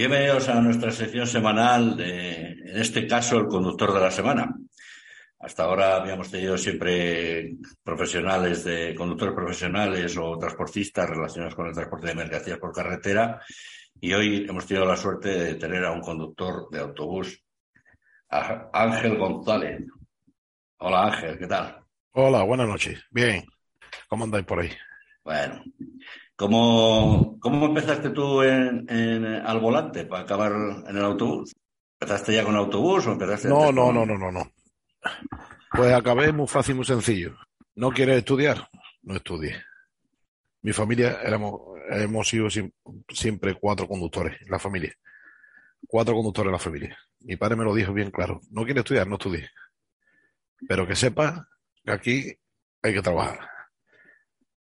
Bienvenidos a nuestra sección semanal de, en este caso, el conductor de la semana. Hasta ahora habíamos tenido siempre profesionales de conductores profesionales o transportistas relacionados con el transporte de mercancías por carretera y hoy hemos tenido la suerte de tener a un conductor de autobús, Ángel González. Hola Ángel, ¿qué tal? Hola, buenas noches. Bien. ¿Cómo andáis por ahí? Bueno, ¿cómo, cómo empezaste tú en, en, al volante para acabar en el autobús? ¿Empezaste ya con autobús o empezaste No, no, no, no, no, no. Pues acabé muy fácil, muy sencillo. ¿No quieres estudiar? No estudie. Mi familia éramos, hemos sido siempre cuatro conductores la familia. Cuatro conductores en la familia. Mi padre me lo dijo bien claro. No quieres estudiar, no estudie. Pero que sepa que aquí hay que trabajar.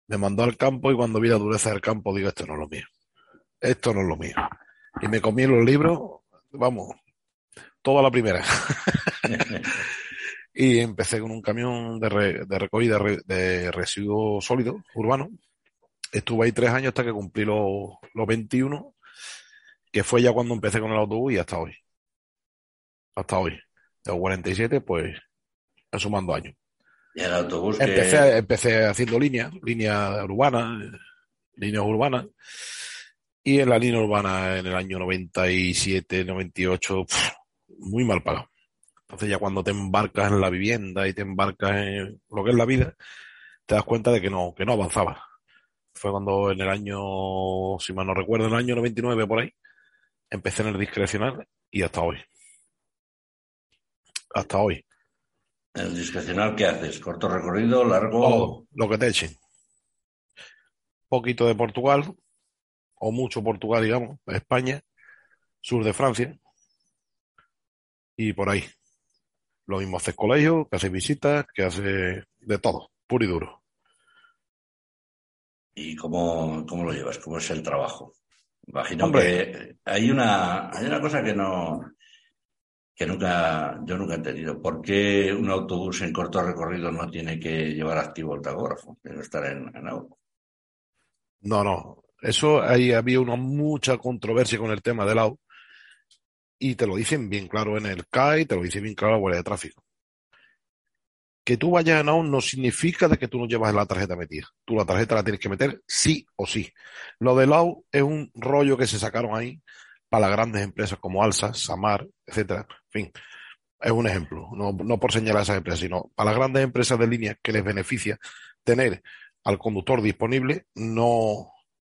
Me mandó al campo y cuando vi la dureza del campo digo, esto no es lo mío. Esto no es lo mío. Y me comí los libros, vamos, toda la primera. y empecé con un camión de, re, de recogida de residuos sólidos urbanos. Estuve ahí tres años hasta que cumplí los, los 21, que fue ya cuando empecé con el autobús y hasta hoy. Hasta hoy. De 47, pues, sumando años. ¿Y el autobús empecé, haciendo líneas, líneas urbanas, líneas urbanas. Y en la línea urbana en el año 97, 98, pff, muy mal pagado. Entonces ya cuando te embarcas en la vivienda y te embarcas en lo que es la vida, te das cuenta de que no, que no avanzaba. Fue cuando en el año, si mal no recuerdo, en el año 99 por ahí, empecé en el discrecional y hasta hoy. Hasta hoy. ¿El discrecional qué haces? ¿Corto recorrido, largo? Todo, lo que te echen. Poquito de Portugal, o mucho Portugal, digamos, España, sur de Francia, y por ahí. Lo mismo haces colegio, que haces visitas, que haces de todo, puro y duro. ¿Y cómo, cómo lo llevas? ¿Cómo es el trabajo? Imagino Hombre. que hay una, hay una cosa que no, que nunca, yo nunca he entendido. ¿Por qué un autobús en corto recorrido no tiene que llevar activo el tacógrafo? Debe estar en, en. No, no. Eso ahí había una mucha controversia con el tema del auto y te lo dicen bien claro en el CAI, te lo dice bien claro la Guardia de Tráfico. Que tú vayas en AUN no significa de que tú no llevas la tarjeta metida. Tú la tarjeta la tienes que meter sí o sí. Lo del AU es un rollo que se sacaron ahí para las grandes empresas como Alsa, Samar, etcétera. Fin, es un ejemplo. No, no por señalar a esas empresas, sino para las grandes empresas de línea que les beneficia tener al conductor disponible, no,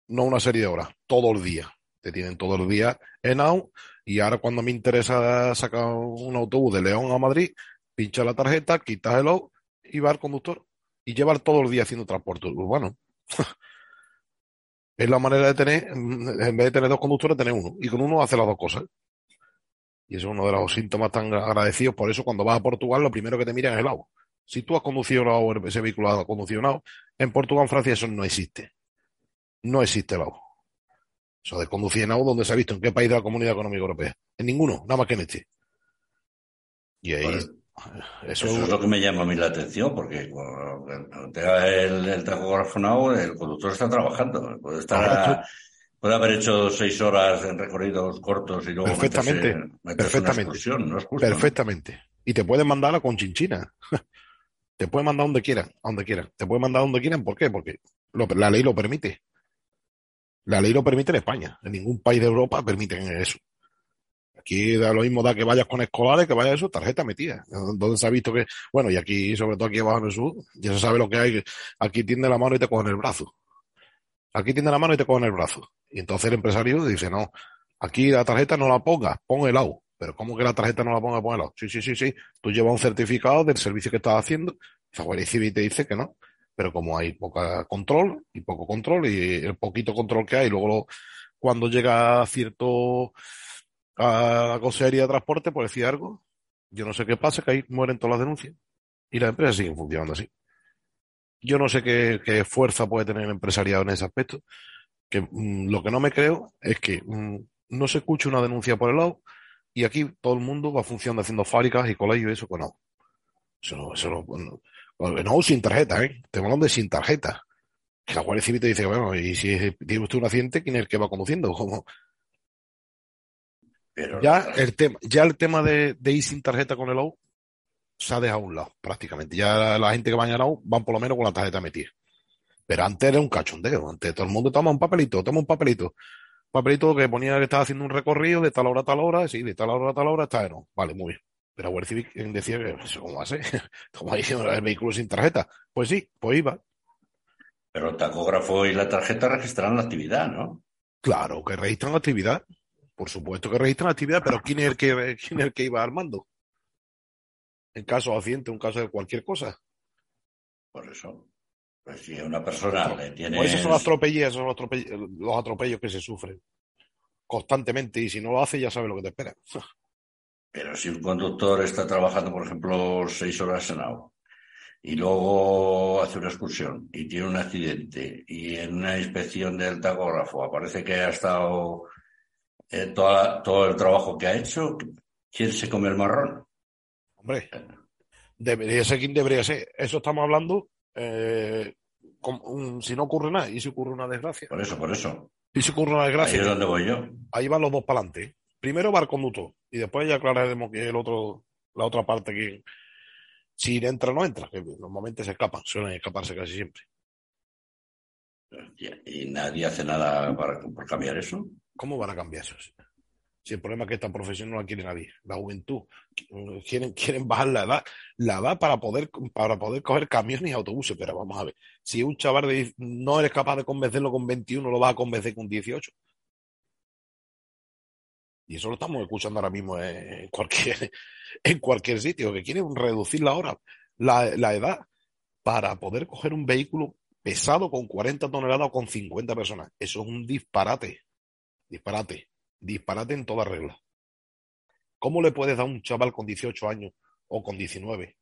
no una serie de horas, todo el día. Te tienen todo el día en AU y ahora cuando me interesa sacar un autobús de León a Madrid, pincha la tarjeta, quitas el O y va al conductor. Y llevar todo el día haciendo transporte urbano. es la manera de tener, en vez de tener dos conductores, tener uno. Y con uno hace las dos cosas. Y es uno de los síntomas tan agradecidos. Por eso cuando vas a Portugal, lo primero que te miran es el agua. Si tú has conducido ese vehículo ha conducido agua, en Portugal, en Francia, eso no existe. No existe el agua. Eso de conducir en auto, ¿dónde se ha visto? ¿En qué país de la Comunidad Económica Europea? En ninguno, nada más que en este. Y ahí. Eso, eso, es lo que me llama a mí la atención, porque cuando tenga el, el tacógrafo el conductor está trabajando. Puede estar. A, puede haber hecho seis horas en recorridos cortos y luego. Perfectamente. Meterse, meterse perfectamente. ¿no es justo, perfectamente. ¿no? Y te pueden mandar a Conchinchina. te pueden mandar donde quieran, a donde quieran. Te pueden mandar donde quieran, ¿por qué? Porque lo, la ley lo permite. La ley lo permite en España. En ningún país de Europa permiten eso. Aquí da lo mismo da que vayas con escolares, que vayas eso, tarjeta metida. Donde se ha visto que, bueno, y aquí, sobre todo aquí abajo en el sur, ya se sabe lo que hay. Aquí tiende la mano y te cogen el brazo. Aquí tiende la mano y te cogen el brazo. Y entonces el empresario dice, no, aquí la tarjeta no la pongas, pon el AU. Pero ¿cómo que la tarjeta no la ponga, pon el AU? Sí, sí, sí, sí. Tú llevas un certificado del servicio que estás haciendo. La Guardia Civil te dice que no pero como hay poca control y poco control y el poquito control que hay, luego cuando llega cierto a la consejería de transporte, por decir algo, yo no sé qué pasa, que ahí mueren todas las denuncias y las empresas siguen funcionando así. Yo no sé qué, qué fuerza puede tener el empresariado en ese aspecto, que mmm, lo que no me creo es que mmm, no se escuche una denuncia por el lado y aquí todo el mundo va funcionando haciendo fábricas y colegios y eso, pues no. Eso no, eso no, no no, sin tarjeta, ¿eh? Te hablan de sin tarjeta. Que la Guardia Civil te dice, bueno, y si tiene usted un accidente, ¿quién es el que va conduciendo? Pero Ya el tema, ya el tema de, de ir sin tarjeta con el OU se ha dejado a un lado, prácticamente. Ya la gente que va a OU van por lo menos con la tarjeta metida. Pero antes era un cachondeo. Antes todo el mundo toma un papelito, toma un papelito. Un papelito que ponía que estaba haciendo un recorrido de tal hora a tal hora, sí, de tal hora a tal hora, está no. Vale, muy bien. Pero Guardia Civil decía que eso cómo va a ser. Como diciendo el vehículo sin tarjeta. Pues sí, pues iba. Pero el tacógrafo y la tarjeta registran la actividad, ¿no? Claro, que registran la actividad. Por supuesto que registran la actividad, pero ¿quién es el que, quién es el que iba armando? En caso de accidente, un caso de cualquier cosa. Por eso. Pues si a una persona le tiene. Pues esos son atropellos, son los atropellos, los atropellos que se sufren constantemente y si no lo hace ya sabe lo que te espera. Pero si un conductor está trabajando, por ejemplo, seis horas en agua y luego hace una excursión y tiene un accidente y en una inspección del tacógrafo aparece que ha estado eh, toda- todo el trabajo que ha hecho, ¿quién se come el marrón? Hombre, debería ser quien debería ser. Eso estamos hablando eh, un- si no ocurre nada y si ocurre una desgracia. Por eso, por eso. Y si ocurre una Ahí desgracia, es donde voy yo. ahí van los dos para adelante. Primero va el conductor y después ya aclararemos que el otro, la otra parte que si entra o no entra, que normalmente se escapan, suelen escaparse casi siempre. Y nadie hace nada para, por cambiar eso. ¿Cómo van a cambiar eso? Si el problema es que esta profesión no la quiere nadie, la juventud, quieren, quieren bajar la edad, la edad para poder, para poder coger camiones y autobuses, pero vamos a ver, si un chaval de- no eres capaz de convencerlo con 21, lo vas a convencer con 18. Y eso lo estamos escuchando ahora mismo en cualquier, en cualquier sitio, que quieren reducir la hora, la, la edad, para poder coger un vehículo pesado con 40 toneladas o con 50 personas. Eso es un disparate. Disparate. Disparate en toda regla. ¿Cómo le puedes dar a un chaval con 18 años o con 19?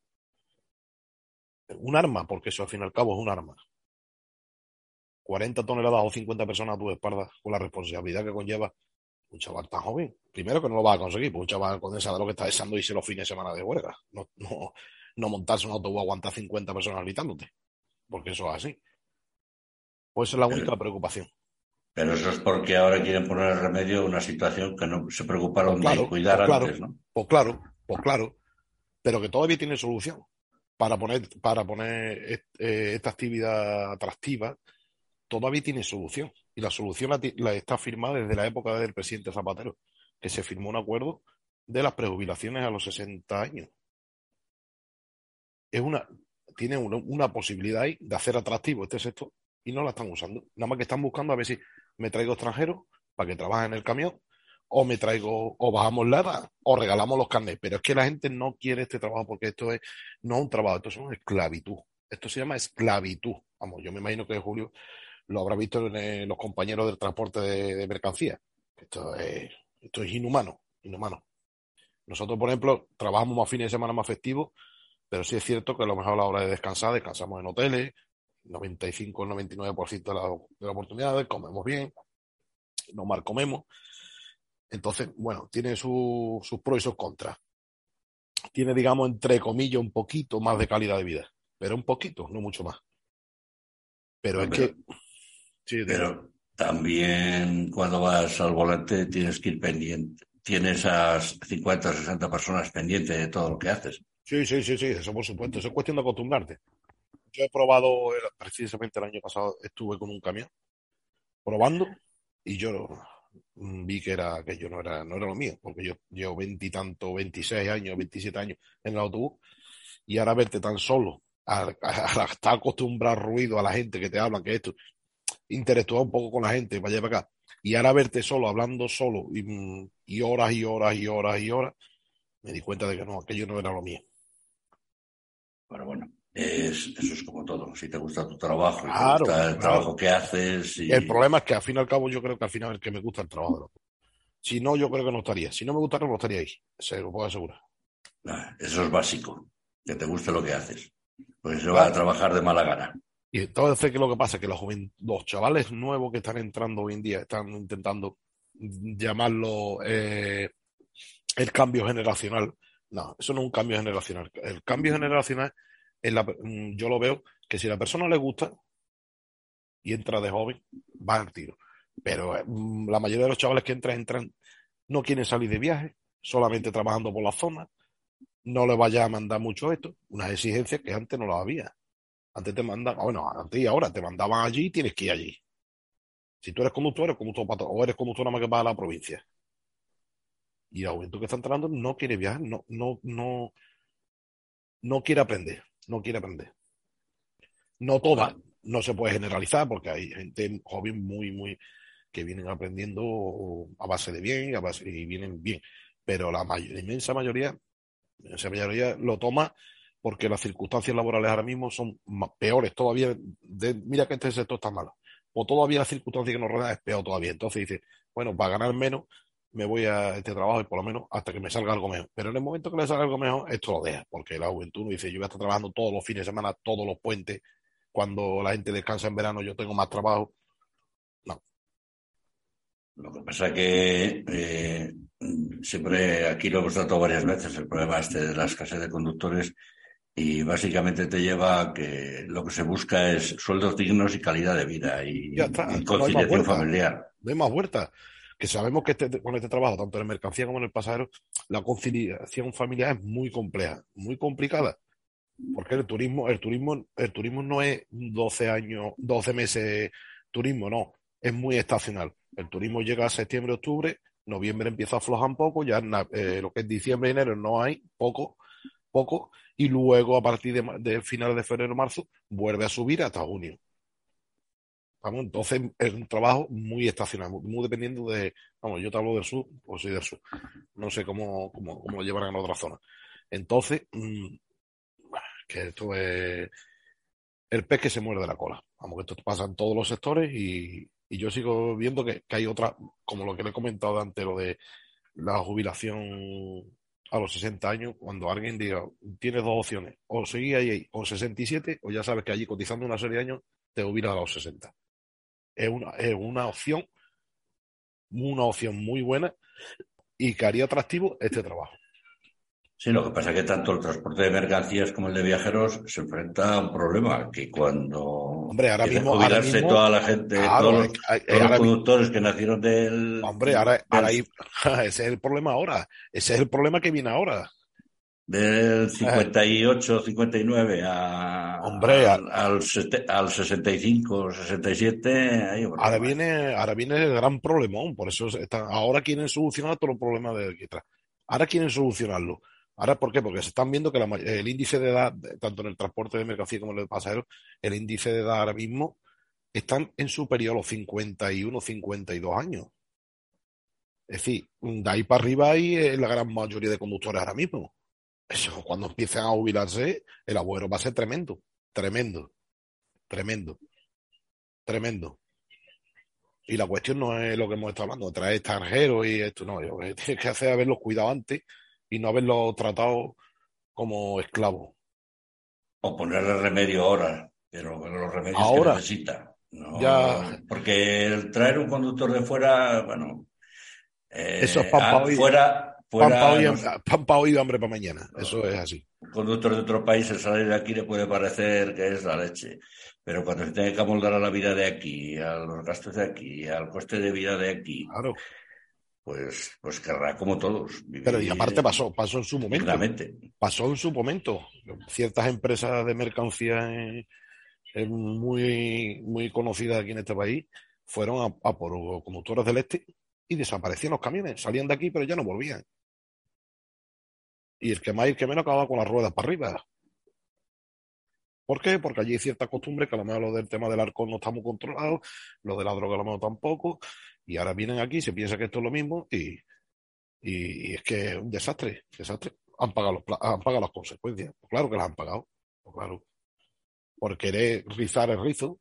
Un arma, porque eso al fin y al cabo es un arma. 40 toneladas o 50 personas a tu espalda con la responsabilidad que conlleva un chaval tan joven. Primero que no lo va a conseguir, pues un chaval con esa de lo que está deseando irse los fines de semana de huelga. No, no, no montarse un autobús aguantar 50 personas gritándote. Porque eso es así. Pues esa es la única preocupación. Pero eso es porque ahora quieren poner remedio a una situación que no se preocuparon Claro, de cuidar pues claro. antes, ¿no? Pues claro, pues claro, pero que todavía tiene solución para poner, para poner eh, esta actividad atractiva, todavía tiene solución. Y la solución la está firmada desde la época del presidente Zapatero, que se firmó un acuerdo de las prejubilaciones a los 60 años. Es una, tiene una, una posibilidad ahí de hacer atractivo este sector y no la están usando. Nada más que están buscando a ver si me traigo extranjeros para que trabajen en el camión o me traigo, o bajamos la edad, o regalamos los carnets. Pero es que la gente no quiere este trabajo porque esto es, no un trabajo, esto es una esclavitud. Esto se llama esclavitud. Vamos, yo me imagino que Julio lo habrá visto en eh, los compañeros del transporte de, de mercancías. Esto es, esto es inhumano, inhumano. Nosotros, por ejemplo, trabajamos más fines de semana más festivos, pero sí es cierto que a lo mejor a la hora de descansar, descansamos en hoteles, 95 el 99% de, la, de las oportunidades, comemos bien, no mal comemos. Entonces, bueno, tiene su- sus pros y sus contras. Tiene, digamos, entre comillas, un poquito más de calidad de vida, pero un poquito, no mucho más. Pero es Pero- que... Sí, Pero también cuando vas al volante tienes que ir pendiente. Tienes a 50 o 60 personas pendientes de todo lo que haces. Sí, sí, sí, sí, eso por supuesto. Eso es cuestión de acostumbrarte. Yo he probado, precisamente el año pasado estuve con un camión probando y yo mm, vi que era que yo no era, no era lo mío, porque yo llevo veintitantos, 26 años, 27 años en el autobús y ahora verte tan solo, a, a- a estar acostumbrado al ruido, a la gente que te hablan, que esto, interactuar un poco con la gente para allá para acá, y ahora verte solo, hablando solo y, mm, y horas y horas y horas y horas, me di cuenta de que no, aquello no era lo mío. Pero bueno, es, eso es como todo. Si te gusta tu trabajo, y Claro, te gusta el claro. trabajo que haces. Y... El problema es que al fin y al cabo yo creo que al final es que me gusta el trabajo Si no, yo creo que no estaría. Si no me gustara, no estaría ahí. Se lo puedo asegurar. Ah, Eso es básico, que te guste lo que haces. Pues se va a trabajar de mala gana. Y entonces, ¿qué es lo que pasa? Que los, los chavales nuevos que están entrando hoy en día están intentando llamarlo eh, el cambio generacional. No, eso no es un cambio generacional. El cambio generacional, es la- mm, yo lo veo que si la persona le gusta y entra de joven, va al tiro. Pero eh, mm, la mayoría de los chavales que entran, entran no quieren salir de viaje, solamente trabajando por la zona, no le vaya a mandar mucho esto, unas exigencias que antes no las había. Antes te mandaban, bueno, antes y ahora te mandaban allí y tienes que ir allí. Si tú eres conductor, eres conductor o eres conductor nada más que para la provincia. Y la juventud que está entrando no quiere viajar, no, no, no, no quiere aprender, no quiere aprender. No toda, no se puede generalizar porque hay gente joven muy, muy, que vienen aprendiendo a base de bien, a base, y vienen bien. Pero la, mayor, la inmensa mayoría, la mayoría lo toma porque las circunstancias laborales ahora mismo son peores todavía. De, mira que este sector está malo. O todavía la circunstancia que nos rodea es peor todavía. Entonces dice, bueno, para ganar menos, me voy a este trabajo y por lo menos hasta que me salga algo mejor. Pero en el momento que le salga algo mejor, esto lo deja, porque la juventud dice, yo voy a estar trabajando todos los fines de semana, todos los puentes, cuando la gente descansa en verano, yo tengo más trabajo. No. Lo que pasa es que eh, siempre aquí lo hemos tratado varias veces, el problema este de la escasez de conductores y básicamente te lleva a que lo que se busca es sueldos dignos y calidad de vida y, conciliación familiar. No hay más vuelta que sabemos que este, con este trabajo, tanto en mercancía como en el pasajero, la conciliación familiar es muy compleja, muy complicada. Porque el turismo, el turismo, el turismo no es 12 años, 12 meses turismo, no, es muy estacional. El turismo llega a septiembre, octubre, noviembre empieza a aflojar un poco, ya eh, lo que es diciembre, enero no hay, poco, poco, y luego a partir de, de finales de febrero, marzo, vuelve a subir hasta junio. Vamos, entonces es un trabajo muy estacional, muy, dependiendo de, vamos, yo te hablo del sur, pues soy del sur. No sé cómo, cómo, cómo lo llevarán en otra zona. Entonces, mmm, que esto es el pez que se muerde la cola. Vamos, que esto pasa en todos los sectores y, y yo sigo viendo que, que, hay otra, como lo que le he comentado antes, lo de la jubilación a los 60 años, cuando alguien diga, tienes dos opciones, o seguir ahí o 67, o ya sabes que allí cotizando una serie de años, te jubilas a los 60 es una, es una opción, una opción muy buena y que haría atractivo este trabajo. Sí, lo que pasa es que tanto el transporte de mercancías como el de viajeros se enfrenta a un problema, que cuando hombre, ahora mismo, jubilarse toda la gente, todos, los, todos los conductores que nacieron del... Hombre, ahora, del... ahora ese es el problema ahora, ese es el problema que viene ahora del 58, 59 a, Hombre, al, al, al 65, 67. Ahí, ahora, viene, ahora viene el gran problemón, por eso están, ahora quieren solucionar todos los problemas de aquí atrás. Ahora quieren solucionarlo. Ahora, ¿por qué? Porque se están viendo que la, el índice de edad, tanto en el transporte de mercancía como en el de pasajeros, el índice de edad ahora mismo están en superior a los 51, 52 años. Es decir, de ahí para arriba hay la gran mayoría de conductores ahora mismo. Eso, cuando empiecen a jubilarse, el abuelo va a ser tremendo, tremendo, tremendo, tremendo. Y la cuestión no es lo que hemos estado hablando, traer extranjeros y esto, no, lo que tienes que hacer es haberlos cuidado antes y no haberlos tratado como esclavos. O ponerle remedio ahora, pero los remedios ahora, que necesita. ¿no? Ya. Porque el traer un conductor de fuera, bueno, eh, eso es para fuera, Fuera, pan para hoy, pan pa hoy, hambre para mañana. No, Eso es así. Conductor de otro país, el salir de aquí le puede parecer que es la leche. Pero cuando se tiene que amoldar a la vida de aquí, a los gastos de aquí, al coste de vida de aquí, claro. pues, pues querrá como todos. Vivir Pero y aparte pasó, pasó en su momento. Claramente. Pasó en su momento. Ciertas empresas de mercancía en, en muy, muy conocidas aquí en este país fueron a, a por conductores del este y desaparecían los camiones. Salían de aquí, pero ya no volvían. Y el que más y el que menos acababa con las ruedas para arriba. ¿Por qué? Porque allí hay cierta costumbre que a lo mejor lo del tema del alcohol no está muy controlado, lo de la droga a lo mejor tampoco, y ahora vienen aquí, se piensa que esto es lo mismo, y, y, y es que es un desastre, desastre. Han pagado, los, han pagado las consecuencias. Pues claro que las han pagado, pues claro. Por querer rizar el rizo.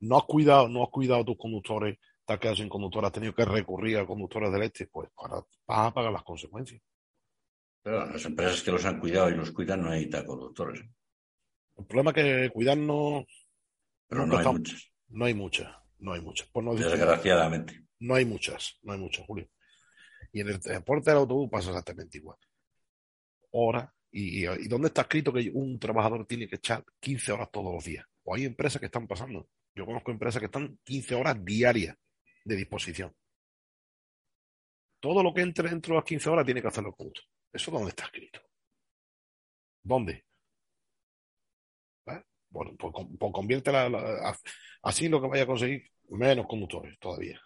No has cuidado, no has cuidado a tus conductores, te has quedado sin conductor, has tenido que recurrir a conductores del este, pues ahora vas a pagar las consecuencias. Pero las empresas que los han cuidado y los cuidan no hay conductores. El problema es que cuidarnos. Pero no hay estamos, muchas. No hay muchas. No hay muchas. Pues no Desgraciadamente. No hay muchas. No hay muchas, Julio. Y en el transporte del autobús pasa exactamente igual. Hora. Y, y, dónde está escrito que un trabajador tiene que echar 15 horas todos los días? O hay empresas que están pasando. Yo conozco empresas que están 15 horas diarias de disposición. Todo lo que entre dentro de las 15 horas tiene que hacerlo el conductor. ¿Eso dónde está escrito? ¿Dónde? ¿Eh? Bueno, pues, pues así lo que vaya a conseguir menos conductores todavía.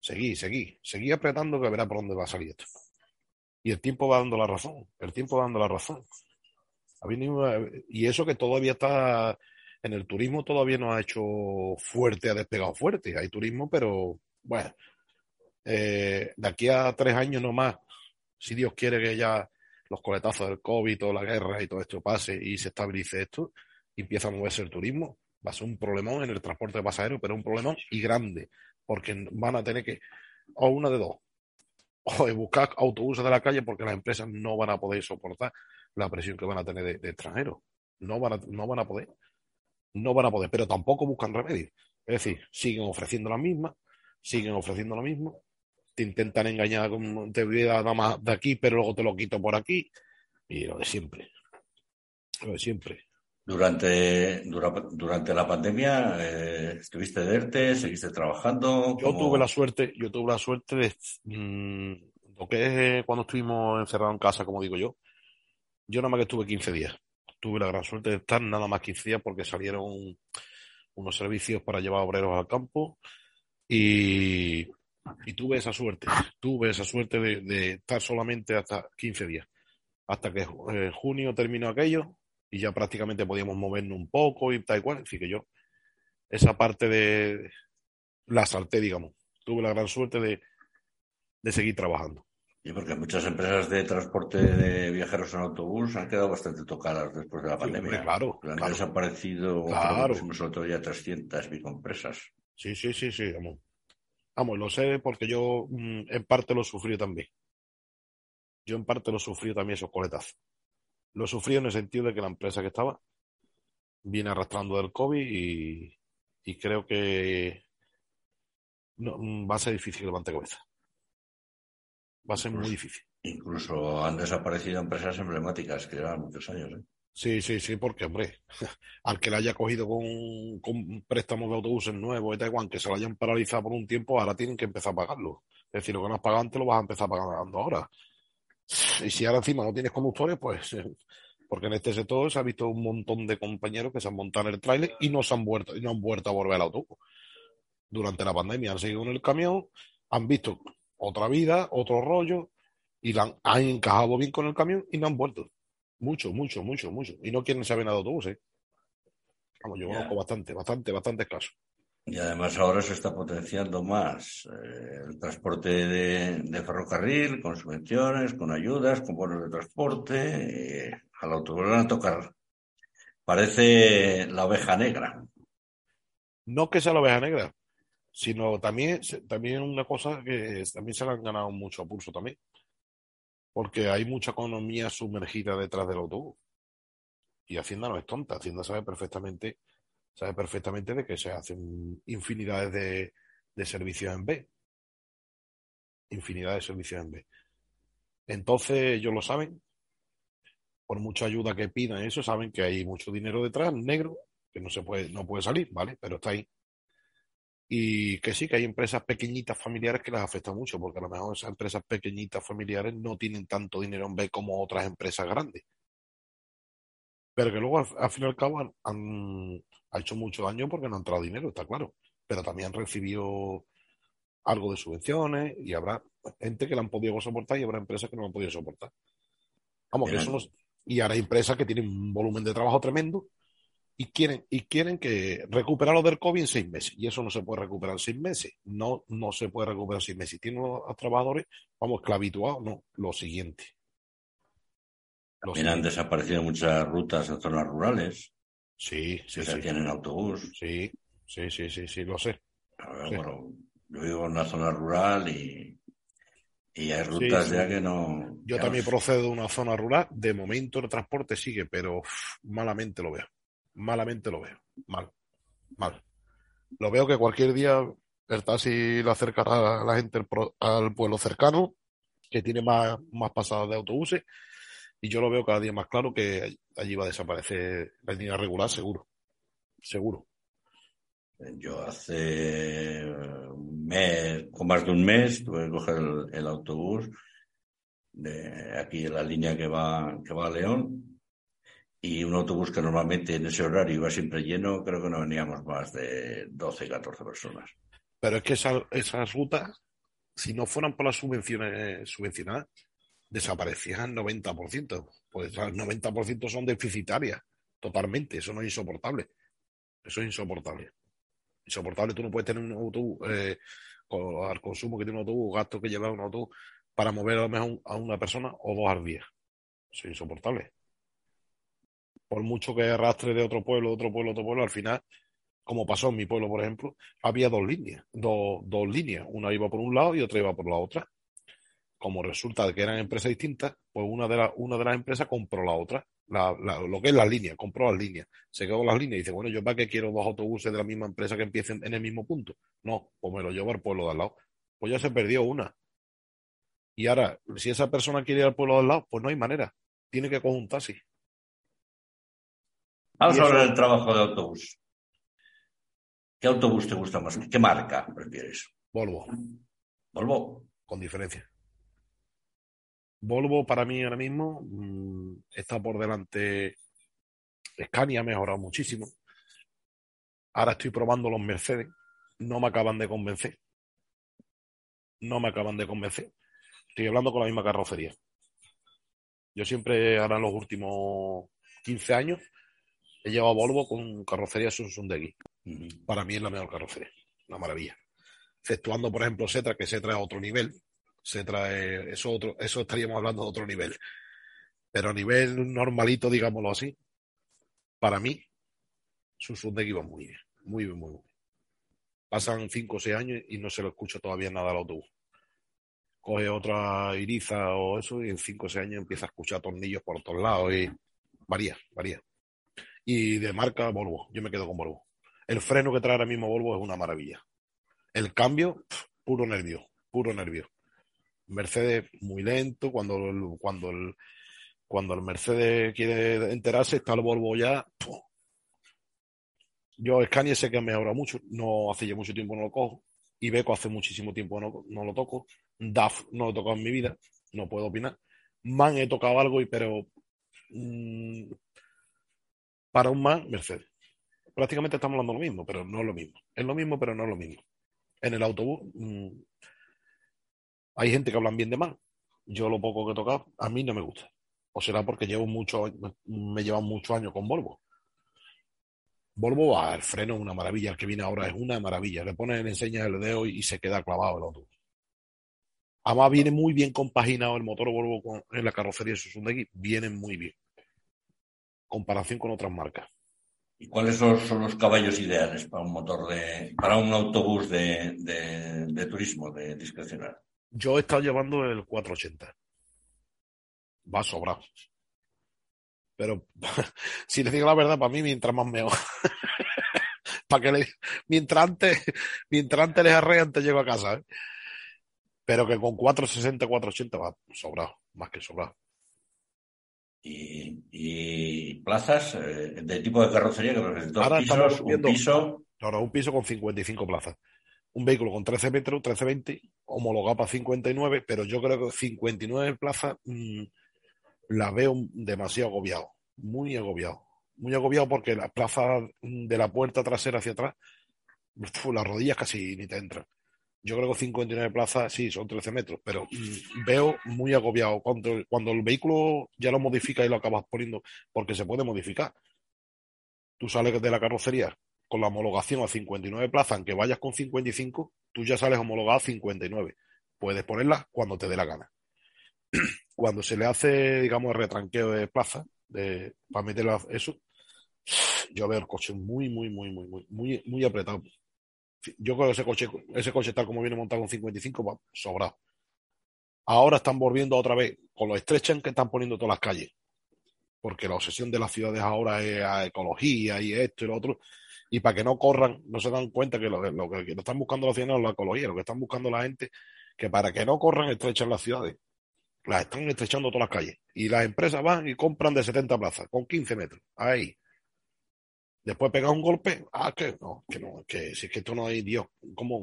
Seguí, seguí, seguí apretando que verá por dónde va a salir esto. Y el tiempo va dando la razón, el tiempo va dando la razón. Y eso que todavía está en el turismo todavía no ha hecho fuerte, ha despegado fuerte. Hay turismo, pero bueno, eh, de aquí a tres años no más, si Dios quiere que ya los coletazos del COVID, toda la guerra y todo esto pase y se estabilice esto, y empieza a moverse el turismo, va a ser un problemón en el transporte de pasajeros, pero un problemón y grande, porque van a tener que, o una de dos, o buscar autobuses de la calle porque las empresas no van a poder soportar la presión que van a tener de, extranjeros. No van, a, no van a poder. No van a poder, pero tampoco buscan remedio. Es decir, siguen ofreciendo la misma, siguen ofreciendo lo mismo, te intentan engañar con te voy nada más de aquí, pero luego te lo quito por aquí. Y lo de siempre. Lo de siempre. Durante, durante la pandemia, eh, ¿estuviste de ERTE? ¿Seguiste trabajando? Yo tuve la suerte, yo tuve la suerte de mm, lo que es eh, cuando estuvimos encerrados en casa, como digo yo. Yo nada más que estuve 15 días. Tuve la gran suerte de estar nada más 15 días porque salieron unos servicios para llevar obreros al campo y y tuve esa suerte, tuve esa suerte de, estar solamente hasta 15 días, hasta que eh, junio terminó aquello y ya prácticamente podíamos movernos un poco y tal cual. Así que yo, esa parte de la salté, digamos. Tuve la gran suerte de, de seguir trabajando. Y porque muchas empresas de transporte de viajeros en autobús han quedado bastante tocadas después de la pandemia. claro, Han desaparecido, claro. nosotros ya 300 microempresas. Sí, sí, sí, sí, vamos. Vamos, lo sé porque yo mm, en parte lo sufrí también. Yo en parte lo sufrí también esos coletazos. Lo sufrí en el sentido de que la empresa que estaba viene arrastrando del COVID y, creo que no, mm, va a ser difícil levantar cabeza. Va a ser muy difícil. Incluso han desaparecido empresas emblemáticas que llevan muchos años. ¿eh? Sí, sí, sí, porque, hombre, al que la haya cogido con, préstamos de autobuses nuevos y tal, que se lo hayan paralizado por un tiempo, ahora tienen que empezar a pagarlo. Es decir, lo que no has pagado antes lo vas a empezar pagando ahora. Y si ahora encima no tienes conductores, pues, porque en este sector se ha visto un montón de compañeros que se han montado en el trailer y no se han vuelto, y no han vuelto a volver al autobús. Durante la pandemia han seguido en el camión, han visto otra vida, otro rollo, y la han, han encajado bien con el camión y no han vuelto. Mucho, mucho, mucho, mucho. Y no quieren saber nada de autobús, ¿eh? Vamos, yo conozco bastante, bastante, bastante escaso. Y además ahora se está potenciando más eh, el transporte de, ferrocarril, con subvenciones, con ayudas, con bonos de transporte. Eh, al autobús van a tocar. Parece la oveja negra. No que sea la oveja negra, sino también, también una cosa que también se le han ganado mucho a pulso también porque hay mucha economía sumergida detrás del autobús. Y Hacienda no es tonta, Hacienda sabe perfectamente, sabe perfectamente de que se hacen infinidades de, servicios en B. Infinidad de servicios en B. Entonces ellos lo saben, por mucha ayuda que pidan eso, saben que hay mucho dinero detrás, negro, que no se puede, no puede salir, ¿vale? Pero está ahí. Y que sí, que hay empresas pequeñitas familiares que las afecta mucho, porque a lo mejor esas empresas pequeñitas familiares no tienen tanto dinero en B como otras empresas grandes. Pero que luego, al, fin y al cabo, han, hecho mucho daño porque no ha entrado dinero, está claro. Pero también han recibido algo de subvenciones y habrá gente que la han podido soportar y habrá empresas que no la han podido soportar. Vamos, que eso Y ahora hay empresas que tienen un volumen de trabajo tremendo y quieren, y quieren que recuperar lo del COVID en seis meses. Y eso no se puede recuperar en seis meses. No, no se puede recuperar en seis meses. Si tienen los trabajadores, vamos, esclavituados, no. Lo siguiente. También han desaparecido muchas rutas en zonas rurales. Sí, sí, sí. tienen autobús. Sí, sí, sí, sí, sí, lo sé. Bueno, yo vivo en una zona rural y, y hay rutas ya que no. Yo también procedo de una zona rural. De momento el transporte sigue, pero malamente lo veo malamente lo veo. Mal. Mal. Lo veo que cualquier día el taxi lo acercará a la gente al pueblo cercano, que tiene más, más pasadas de autobuses, y yo lo veo cada día más claro que allí va a desaparecer la línea regular, seguro. Seguro. Yo hace un mes, con más de un mes, tuve que coger el, autobús de aquí la línea que va, que va a León y un autobús que normalmente en ese horario iba siempre lleno, creo que no veníamos más de 12, 14 personas. Pero es que esas rutas, si no fueran por las subvenciones subvencionadas, desaparecían 90%. Pues el 90% son deficitarias, totalmente. Eso no es insoportable. Eso es insoportable. Insoportable. Tú no puedes tener un autobús, eh, al consumo que tiene un autobús, gasto que lleva un autobús, para mover a lo mejor a una persona o dos al día. Eso es insoportable. Por mucho que arrastre de otro pueblo, de otro pueblo, otro pueblo, al final como pasó en mi pueblo, por ejemplo, había dos líneas, dos, dos líneas, una iba por un lado y otra iba por la otra. Como resulta que eran empresas distintas, pues una de, la, una de las empresas compró la otra, lo que es las líneas, compró las líneas, se quedó las líneas y dice, bueno, yo para qué quiero dos autobuses de la misma empresa que empiecen en el mismo punto. No, pues me lo llevo al pueblo de al lado. Pues ya se perdió una. Y ahora, si esa persona quiere ir al pueblo de al lado, pues no hay manera. Tiene que taxi. Vamos a hablar del trabajo de autobús. ¿Qué autobús te gusta más? ¿Qué marca prefieres? Volvo. Volvo. Con diferencia. Volvo para mí ahora mismo mm, está por delante. Scania ha mejorado muchísimo. Ahora estoy probando los Mercedes. No me acaban de convencer. No me acaban de convencer. Estoy hablando con la misma carrocería. Yo siempre, ahora en los últimos 15 años, he a Volvo con carrocería X. Para mí es la mejor carrocería, una maravilla. Exceptuando, por ejemplo, Setra, que Setra es otro nivel. Setra es, eso, otro, eso estaríamos hablando de otro nivel. Pero a nivel normalito, digámoslo así, para mí, su Sundegui va muy bien, muy bien, muy bien. Pasan cinco o seis años y no se lo escucha todavía nada al autobús. Coge otra iriza o eso y en cinco o seis años empieza a escuchar tornillos por todos lados y varía, varía. Y de marca Volvo, yo me quedo con Volvo. El freno que trae ahora mismo Volvo es una maravilla. El cambio, puro nervio, puro nervio. Mercedes muy lento, cuando el, cuando el, cuando el Mercedes quiere enterarse, está el Volvo ya. Yo Scania sé que ha mejorado mucho, no hace ya mucho tiempo no lo cojo. Ibeco hace muchísimo tiempo no, no lo toco. DAF no lo he tocado en mi vida, no puedo opinar. MAN he tocado algo, y pero mm, para un MAN, Mercedes prácticamente estamos hablando lo mismo, pero no lo mismo. Es lo mismo, pero no lo mismo. En el autobús mm, hay gente que hablan bien de mal. Yo lo poco que he tocado, a mí no me gusta. O será porque llevo mucho, me llevan muchos años con Volvo. Volvo, el freno es una maravilla. El que viene ahora es una maravilla. Le pones, le enseñas el dedo y, se queda clavado el autobús. Además, viene muy bien compaginado el motor Volvo en la carrocería de Suzuki. Viene muy bien. Comparación con otras marcas. ¿Y cuáles son, los caballos ideales para un motor de, para un autobús de, de, turismo, de discrecional? Yo he estado llevando el 480. Va sobrado. Pero si les digo la verdad, para mí mientras más mejor. para que le, mientras antes, mientras antes les arre, antes llego a casa. ¿eh? Pero que con 460, 480 va sobrado, más que sobrado y, plazas eh, de tipo de carrocería que presentó Ahora pisos, un piso. Ahora, un piso con 55 plazas. Un vehículo con 13 metros, 1320, homologado para 59, pero yo creo que 59 plazas mm, la veo demasiado agobiado, muy agobiado. Muy agobiado porque las plazas de la puerta trasera hacia atrás, las rodillas casi ni te entran. Yo creo que 59 plazas, sí, son 13 metros, pero mm, veo muy agobiado. Cuando, cuando el vehículo ya lo modifica y lo acabas poniendo, porque se puede modificar. Tú sales de la carrocería con la homologación a 59 plazas, aunque vayas con 55, tú ya sales homologado a 59. Puedes ponerla cuando te dé la gana. Cuando se le hace, digamos, el retranqueo de plaza, de, para meterla eso, yo veo el coche muy, muy, muy, muy, muy, muy, muy apretado yo creo que ese coche, ese coche tal como viene montado en 55 va sobrado. Ahora están volviendo otra vez con lo estrechan que están poniendo todas las calles. Porque la obsesión de las ciudades ahora es a ecología y esto y lo otro. Y para que no corran, no se dan cuenta que lo, que están buscando la ciudad no es la ecología, lo que están buscando la gente, que para que no corran estrechan las ciudades. Las están estrechando todas las calles. Y las empresas van y compran de 70 plazas, con 15 metros. Ahí. Después pega un golpe, ah, que no, que no, que si es que esto no hay Dios, ¿cómo,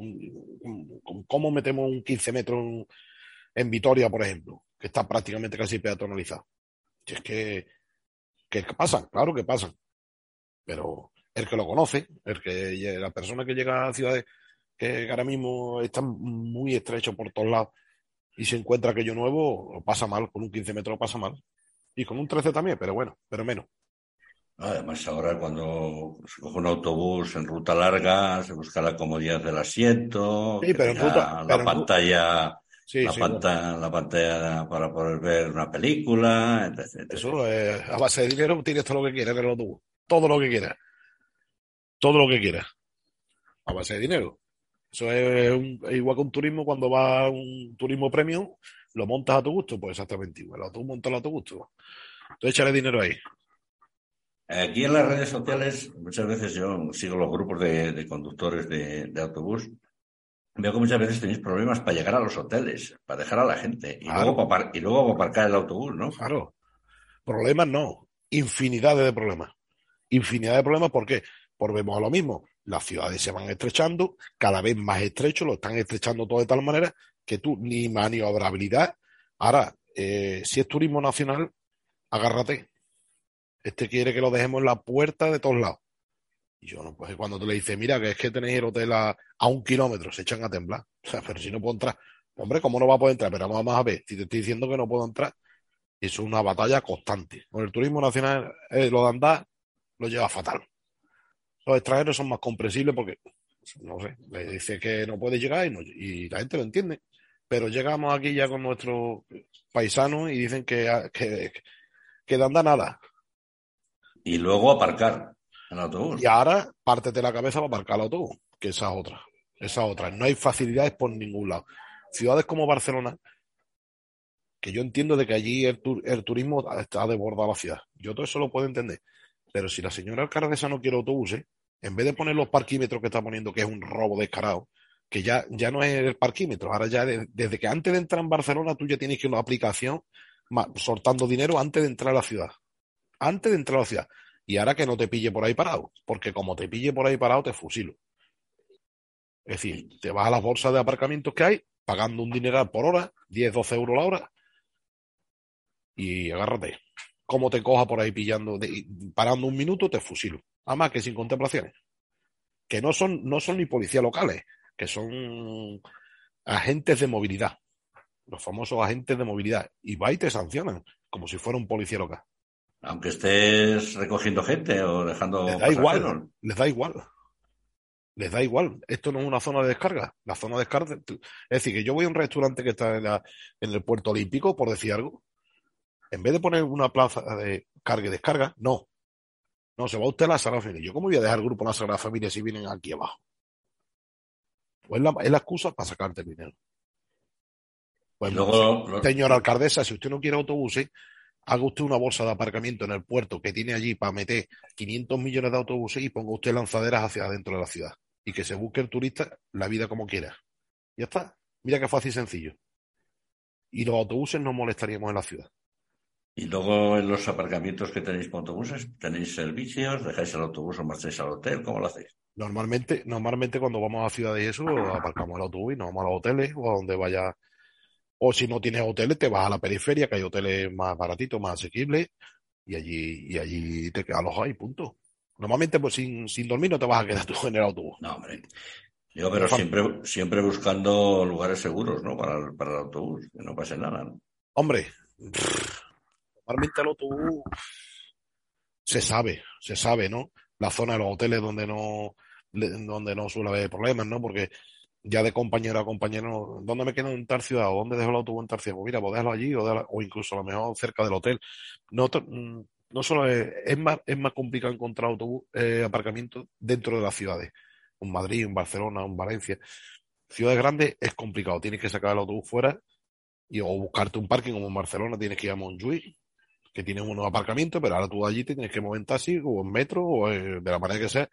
cómo metemos un 15 metros en, en Vitoria, por ejemplo, que está prácticamente casi peatonalizado? Si es que, que pasan, claro que pasan, pero el que lo conoce, el que la persona que llega a ciudades que ahora mismo están muy estrechos por todos lados y se encuentra aquello nuevo, pasa mal, con un 15 metros pasa mal. Y con un 13 también, pero bueno, pero menos. Además, ahora cuando se coge un autobús en ruta larga, se busca la comodidad del asiento, la pantalla, la, pantalla, la pantalla para poder ver una película, etc. Eso a base de dinero tienes todo lo que quieras en el autobús. Todo lo que quieras. Todo lo que quieras. A base de dinero. Eso es, igual que un turismo cuando va a un turismo premium, lo montas a tu gusto, pues exactamente igual. Tú montas a tu gusto. Entonces échale dinero ahí. Aquí en las redes sociales, muchas veces yo sigo los grupos de, conductores de, autobús. Veo que muchas veces tenéis problemas para llegar a los hoteles, para dejar a la gente y, luego, para, y luego aparcar el autobús, ¿no? Claro. Problemas no. Infinidades de problemas. Infinidad de problemas, ¿por qué? Porque vemos a lo mismo las ciudades se van estrechando, cada vez más estrecho, lo están estrechando todo de tal manera que tú ni maniobrabilidad. Ahora, eh, si es turismo nacional, agárrate. Este quiere que lo dejemos en la puerta de todos lados. Y yo no, pues cuando tú le dices, mira, que es que tenéis el hotel a, un kilómetro, se echan a temblar. O sea, pero si no puedo entrar. Hombre, ¿cómo no va a poder entrar? Pero vamos a ver, si te estoy diciendo que no puedo entrar, es una batalla constante. Con el turismo nacional, eh, lo de andar, lo lleva fatal. Los extranjeros son más comprensibles porque, no sé, le dice que no puede llegar y, la gente lo entiende. Pero llegamos aquí ya con nuestros paisanos y dicen que, que, que anda nada. Y luego aparcar el autobús. Y ahora pártete la cabeza para aparcar el autobús, que esa es otra. Esa otra. No hay facilidades por ningún lado. Ciudades como Barcelona, que yo entiendo de que allí el, el turismo está desbordado la ciudad. Yo todo eso lo puedo entender. Pero si la señora alcaldesa no quiere autobuses, en vez de poner los parquímetros que está poniendo, que es un robo descarado, que ya, ya no es el parquímetro, ahora ya desde que antes de entrar en Barcelona tú ya tienes que ir a una aplicación soltando dinero antes de entrar a la ciudad. Antes de entrar a la ciudad. Y ahora que no te pille por ahí parado, porque como te pille por ahí parado, te fusilo. Es decir, te vas a las bolsas de aparcamientos que hay, pagando un dineral por hora, 10, 12 euros la hora, y agárrate como te coja por ahí pillando, parando un minuto, te fusilo. Además que sin contemplaciones. Que no son, no son ni policías locales, que son agentes de movilidad. Los famosos agentes de movilidad. Y va y te sancionan, como si fuera un policía local. Aunque estés recogiendo gente o dejando. Les da igual, les da igual. Les da igual. Esto no es una zona de descarga. La zona de descarga. Es decir, que yo voy a un restaurante que está en, en el puerto olímpico, por decir algo, en vez de poner una plaza de carga y descarga, no. No, se va usted a la Sagrada Familia. ¿Yo cómo voy a dejar el grupo en la Sagrada Familia si vienen aquí abajo? Pues es la, excusa para sacarte el dinero. Pues luego, señora alcaldesa, si usted no quiere autobuses, haga usted una bolsa de aparcamiento en el puerto que tiene allí para meter 500 millones de autobuses y ponga usted lanzaderas hacia adentro de la ciudad. Y que se busque el turista la vida como quiera. Ya está. Mira qué fácil y sencillo. Y los autobuses no molestaríamos en la ciudad. Y luego en los aparcamientos que tenéis con autobuses, ¿tenéis servicios? ¿Dejáis el autobús o marcháis al hotel? ¿Cómo lo hacéis? Normalmente, normalmente cuando vamos a ciudades y eso, aparcamos el autobús y nos vamos a los hoteles o a donde vaya. O si no tienes hoteles, te vas a la periferia, que hay hoteles más baratitos, más asequibles, y allí, y allí te quedas alojado y punto. Normalmente, pues sin, sin dormir no te vas a quedar tú en el autobús. No, hombre. Yo, pero siempre, siempre buscando lugares seguros, ¿no? Para, para el autobús, que no pase nada, ¿no? Hombre, Normalmente el autobús se sabe, se sabe, ¿no? La zona de los hoteles donde no, donde no suele haber problemas, ¿no? Porque ya de compañero a compañero, ¿dónde me quedo en tal ciudad? ¿O dónde dejo el autobús en tal ciudad? Pues mira, pues déjalo allí o, o incluso a lo mejor cerca del hotel. No, mm, no solo es, es más, es más complicado encontrar autobús, eh, aparcamiento dentro de las ciudades. Un Madrid, un Barcelona, un Valencia. Ciudades grandes es complicado. Tienes que sacar el autobús fuera y o buscarte un parking como en Barcelona, tienes que ir a Montjuic que tienen unos aparcamientos, pero ahora tú allí te tienes que mover en taxi o en metro o eh, de la manera que sea.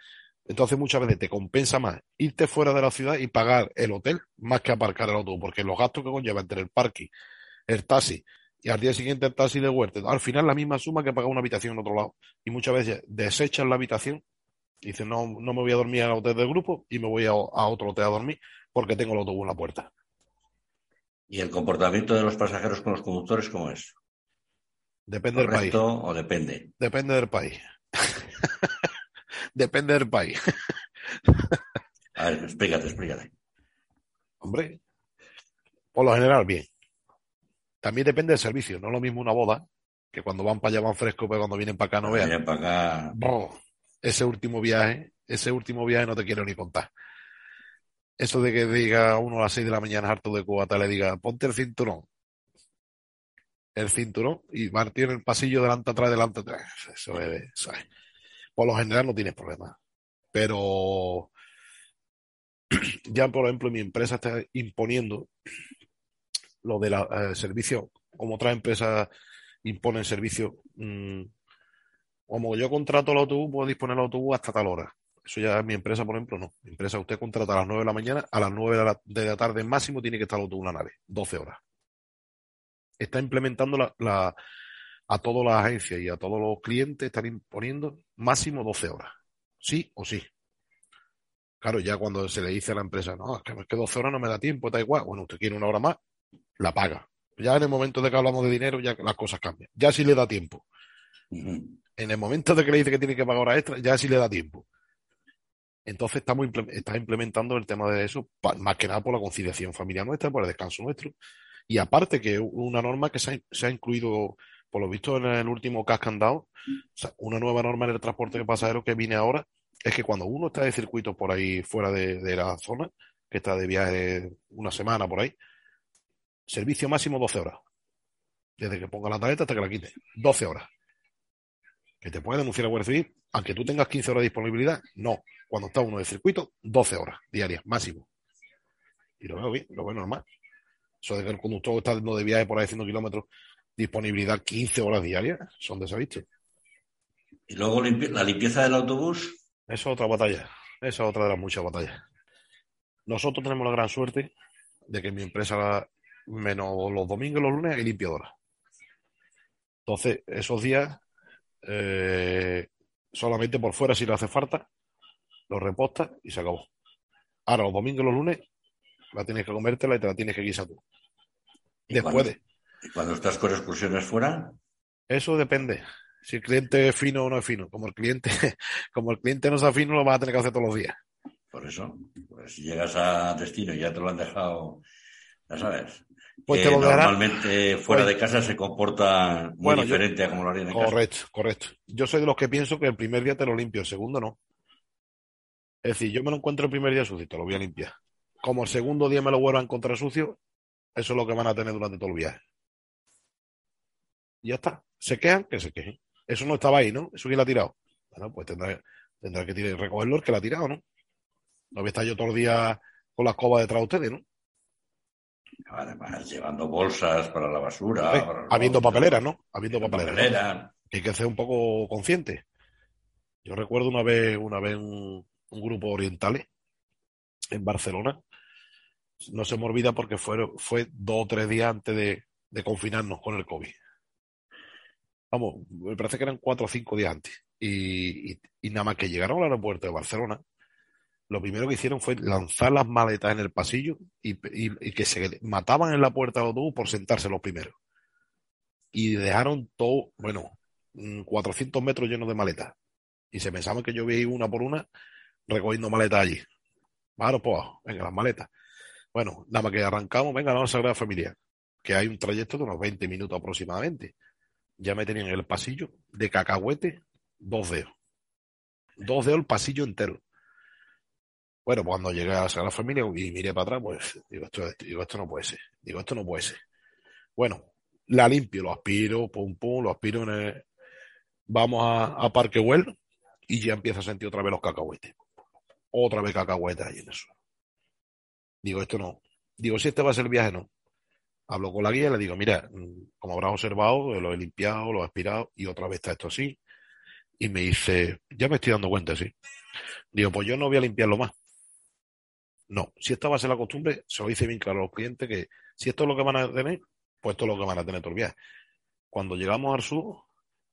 Entonces muchas veces te compensa más irte fuera de la ciudad y pagar el hotel más que aparcar el autobús, porque los gastos que conlleva entre el parking, el taxi y al día siguiente el taxi de huerta, al final la misma suma que pagar una habitación en otro lado. Y muchas veces desechan la habitación Dice, no, no me voy a dormir al hotel del grupo y me voy a, a otro hotel a dormir porque tengo el autobús en la puerta. ¿Y el comportamiento de los pasajeros con los conductores cómo es? Depende del país. ¿Correcto o depende? Depende del país. Depende del país. A ver, explícate, explícate. Hombre, por lo general, bien. También depende del servicio. No es lo mismo una boda, que cuando van para allá van frescos, pero cuando vienen para acá no vean. Vienen para acá. Boh, ese último viaje, ese último viaje no te quiero ni contar. Eso de que diga uno a las seis de la mañana harto de cubata, le diga, ponte el cinturón. El cinturón y Martí en el pasillo delante, atrás, delante, atrás. Eso es, eso es. Por lo general no tienes problema. Pero ya, por ejemplo, mi empresa está imponiendo lo de la eh, servicio, como otras empresas imponen servicio. mm, como yo contrato el autobús, puedo disponer el autobús hasta tal hora. Eso ya mi empresa, por ejemplo, no. Mi empresa, usted contrata a las 9 de la mañana, a las 9 de la, de la tarde máximo tiene que estar el autobús en la nave, 12 horas. Está implementando la- a todas las agencias y a todos los clientes, están imponiendo máximo 12 horas. Sí o sí. Claro, ya cuando se le dice a la empresa, no, es que, es que 12 horas no me da tiempo, da igual. Bueno, usted quiere una hora más, la paga. Ya en el momento de que hablamos de dinero, ya las cosas cambian. Ya sí le da tiempo. En el momento de que le dice que tiene que pagar horas extra, ya sí le da tiempo. Entonces estamos está implementando el tema de eso, más que nada por la conciliación familiar nuestra, por el descanso nuestro. Y aparte que una norma que se ha, se ha incluido, por lo visto en el último CAS que han dado, o sea, una nueva norma en el transporte de pasajeros que viene ahora, es que cuando uno está de circuito por ahí fuera de, la zona, que está de viaje una semana por ahí, servicio máximo 12 horas. Desde que ponga la tarjeta hasta que la quite. 12 horas. Que te puede denunciar a Guardia Civil, aunque tú tengas 15 horas de disponibilidad, no. Cuando está uno de circuito, 12 horas diarias, máximo. Y lo veo bien, lo veo normal. Eso de que el conductor está de viaje por ahí haciendo kilómetros, disponibilidad 15 horas diarias, son de esa vista. Y luego limpi- la limpieza del autobús. Esa es otra batalla. Esa es otra de las muchas batallas. Nosotros tenemos la gran suerte de que mi empresa, menos los domingos y los lunes, hay limpiadora. Entonces, esos días, eh, solamente por fuera, si le hace falta, lo repostas y se acabó. Ahora, los domingos y los lunes, la tienes que comértela y te la tienes que guisar tú. Después de. Y cuando estás con excursiones fuera, Eso depende. Si el cliente es fino o no es fino. Como el cliente, como el cliente no sea fino, lo vas a tener que hacer todos los días. por eso, pues si llegas a destino y ya te lo han dejado, ya sabes. Pues te lo normalmente fuera Pues- de casa se comporta muy Bueno, yo- diferente a como lo harían en casa. Correcto, correcto. Yo soy de los que pienso que el primer día te lo limpio, el segundo no. Es decir, yo me lo encuentro el primer día sucio, te lo voy a limpiar. Como el segundo día me lo vuelvo a encontrar sucio, eso es lo que van a tener durante todo el viaje. Ya está. Se quejan, que se quejen. Eso no estaba ahí, ¿no? Eso quién lo ha tirado. Bueno, pues tendrá, tendrá que tirar- recogerlo el que lo ha tirado, ¿no? No voy a estar yo todos los días con la escoba detrás de ustedes, ¿no? Además, llevando bolsas para la basura. Eh, para los habiendo botes, papeleras, ¿no? Habiendo papelera. que hay que ser un poco consciente. Yo recuerdo una vez, una vez un, un grupo orientales en Barcelona. No se me olvida porque fue, fue dos o tres días antes de, de confinarnos con el COVID. Vamos, me parece que eran cuatro o cinco días antes. Y, y- nada más que llegaron al aeropuerto de Barcelona, lo primero que hicieron fue lanzar las maletas en el pasillo y, que se mataban en la puerta del autobús por sentarse los primeros. Y dejaron todo, bueno, mm, 400 metros llenos de maletas. Y se pensaban que yo iba una por una recogiendo maletas allí. Vamos, pues, venga, las maletas. Bueno, nada más que arrancamos, venga, vamos a Sagrada Familia, que hay un trayecto de unos 20 minutos aproximadamente. Ya me tenían en el pasillo de cacahuete dos dedos. Dos dedos el pasillo entero. Bueno, pues cuando llegué a Sagrada Familia y miré para atrás, pues digo esto, digo, esto no puede ser. Digo, esto no puede ser. Bueno, la limpio, lo aspiro, pum, pum, lo aspiro en el... Vamos a, a Parque Güell y ya empiezo a sentir otra vez los cacahuetes. Otra vez cacahuetes ahí en eso. Digo, esto no. Digo, si este va a ser el viaje, no. Hablo con la guía y le digo, mira, mm, como habrás observado, lo he limpiado, lo he aspirado y otra vez está esto así. Y me dice, ya me estoy dando cuenta, sí. Digo, pues yo no voy a limpiarlo más. No, si esta va a ser la costumbre, se lo dice bien claro a los clientes que si esto es lo que van a tener, pues esto es lo que van a tener todo. Cuando llegamos al sur,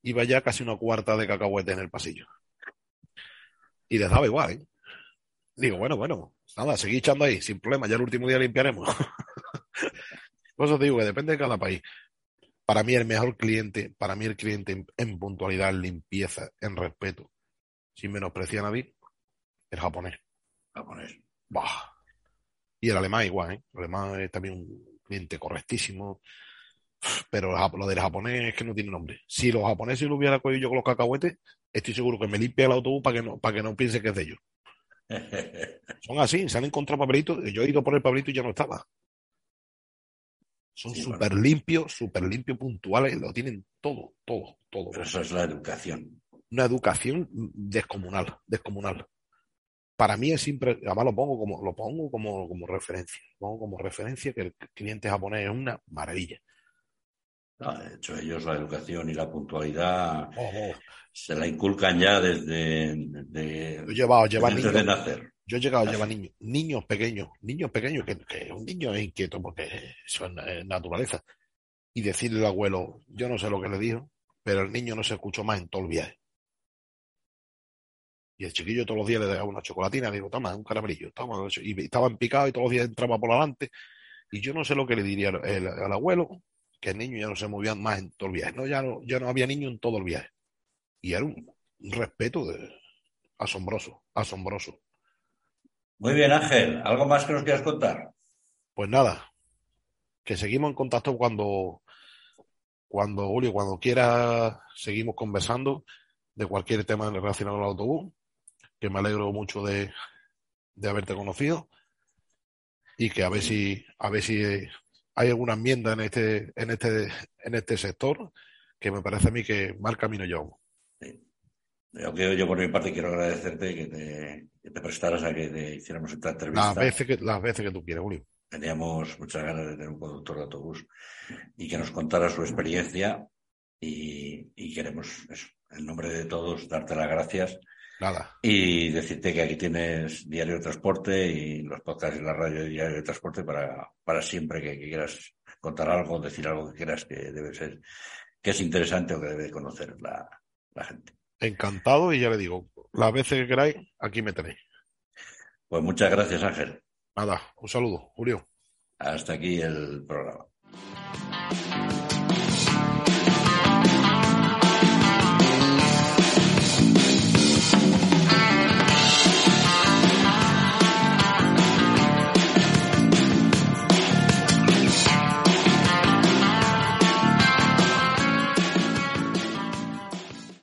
iba ya casi una cuarta de cacahuetes en el pasillo. Y les daba igual, ¿eh? Digo, bueno, bueno, nada, seguí echando ahí, sin problema, ya el último día limpiaremos. Por eso te digo que depende de cada país. Para mí el mejor cliente, para mí el cliente en, en puntualidad, en limpieza, en respeto, sin menospreciar a nadie, el japonés. Japonés. Bah. Y el alemán igual, ¿eh? El alemán es también un cliente correctísimo. Pero lo del japonés es que no tiene nombre. Si los japoneses lo hubiera cogido yo con los cacahuetes, estoy seguro que me limpia el autobús para que no, para que no piense que es de ellos. Son así, se han encontrado papelitos. Yo he ido por el papelito y ya no estaba. Son Sí, súper limpios, súper limpios, puntuales, lo tienen todo, todo, todo. Pero eso es la educación. Una educación descomunal, descomunal. Para mí es siempre, además lo pongo como, lo pongo como, como referencia. Lo pongo como referencia que el cliente japonés es una maravilla. De hecho, ellos la educación y la puntualidad se la inculcan ya desde, de, Yo llevado, desde de nacer. yo he llegado a llevar niños, niños pequeños, niños pequeños, que, que un niño es inquieto porque eso es eh, naturaleza. Y decirle al abuelo, yo no sé lo que le dijo, pero el niño no se escuchó más en todo el viaje. Y el chiquillo todos los días le daba una chocolatina, le digo, toma, un caramelillo, toma. Y estaban picados y todos los días entraba por adelante. Y yo no sé lo que le diría el- el- al abuelo, que el niño ya no se movía más en todo el viaje. No, ya no, ya no había niño en todo el viaje. Y era un, un respeto de, asombroso, asombroso. Muy bien, Ángel. ¿Algo más que nos quieras contar? Pues nada, que seguimos en contacto cuando, cuando Julio, cuando quiera, seguimos conversando de cualquier tema relacionado al autobús, que me alegro mucho de, de haberte conocido y que a ver si, a ver si hay alguna enmienda en este, en este, en este sector que me parece a mí que mal camino. Yo, que- yo por mi parte quiero agradecerte que te, que te prestaras a que te hiciéramos esta entrevista. Las veces que, las veces que tú quieras, Julio. Teníamos muchas ganas de tener un conductor de autobús y que nos contara su experiencia y, y queremos, eso, en nombre de todos, darte las gracias Nada, y decirte que aquí tienes Diario de Transporte y los podcasts y la radio de Diario de Transporte para, para siempre que, que quieras contar algo, decir algo que quieras que debe ser, que es interesante o que debe conocer la, la gente. encantado y ya le digo, las veces que queráis, aquí me tenéis. Pues muchas gracias, Ángel. Nada, un saludo, Julio. Hasta aquí el programa.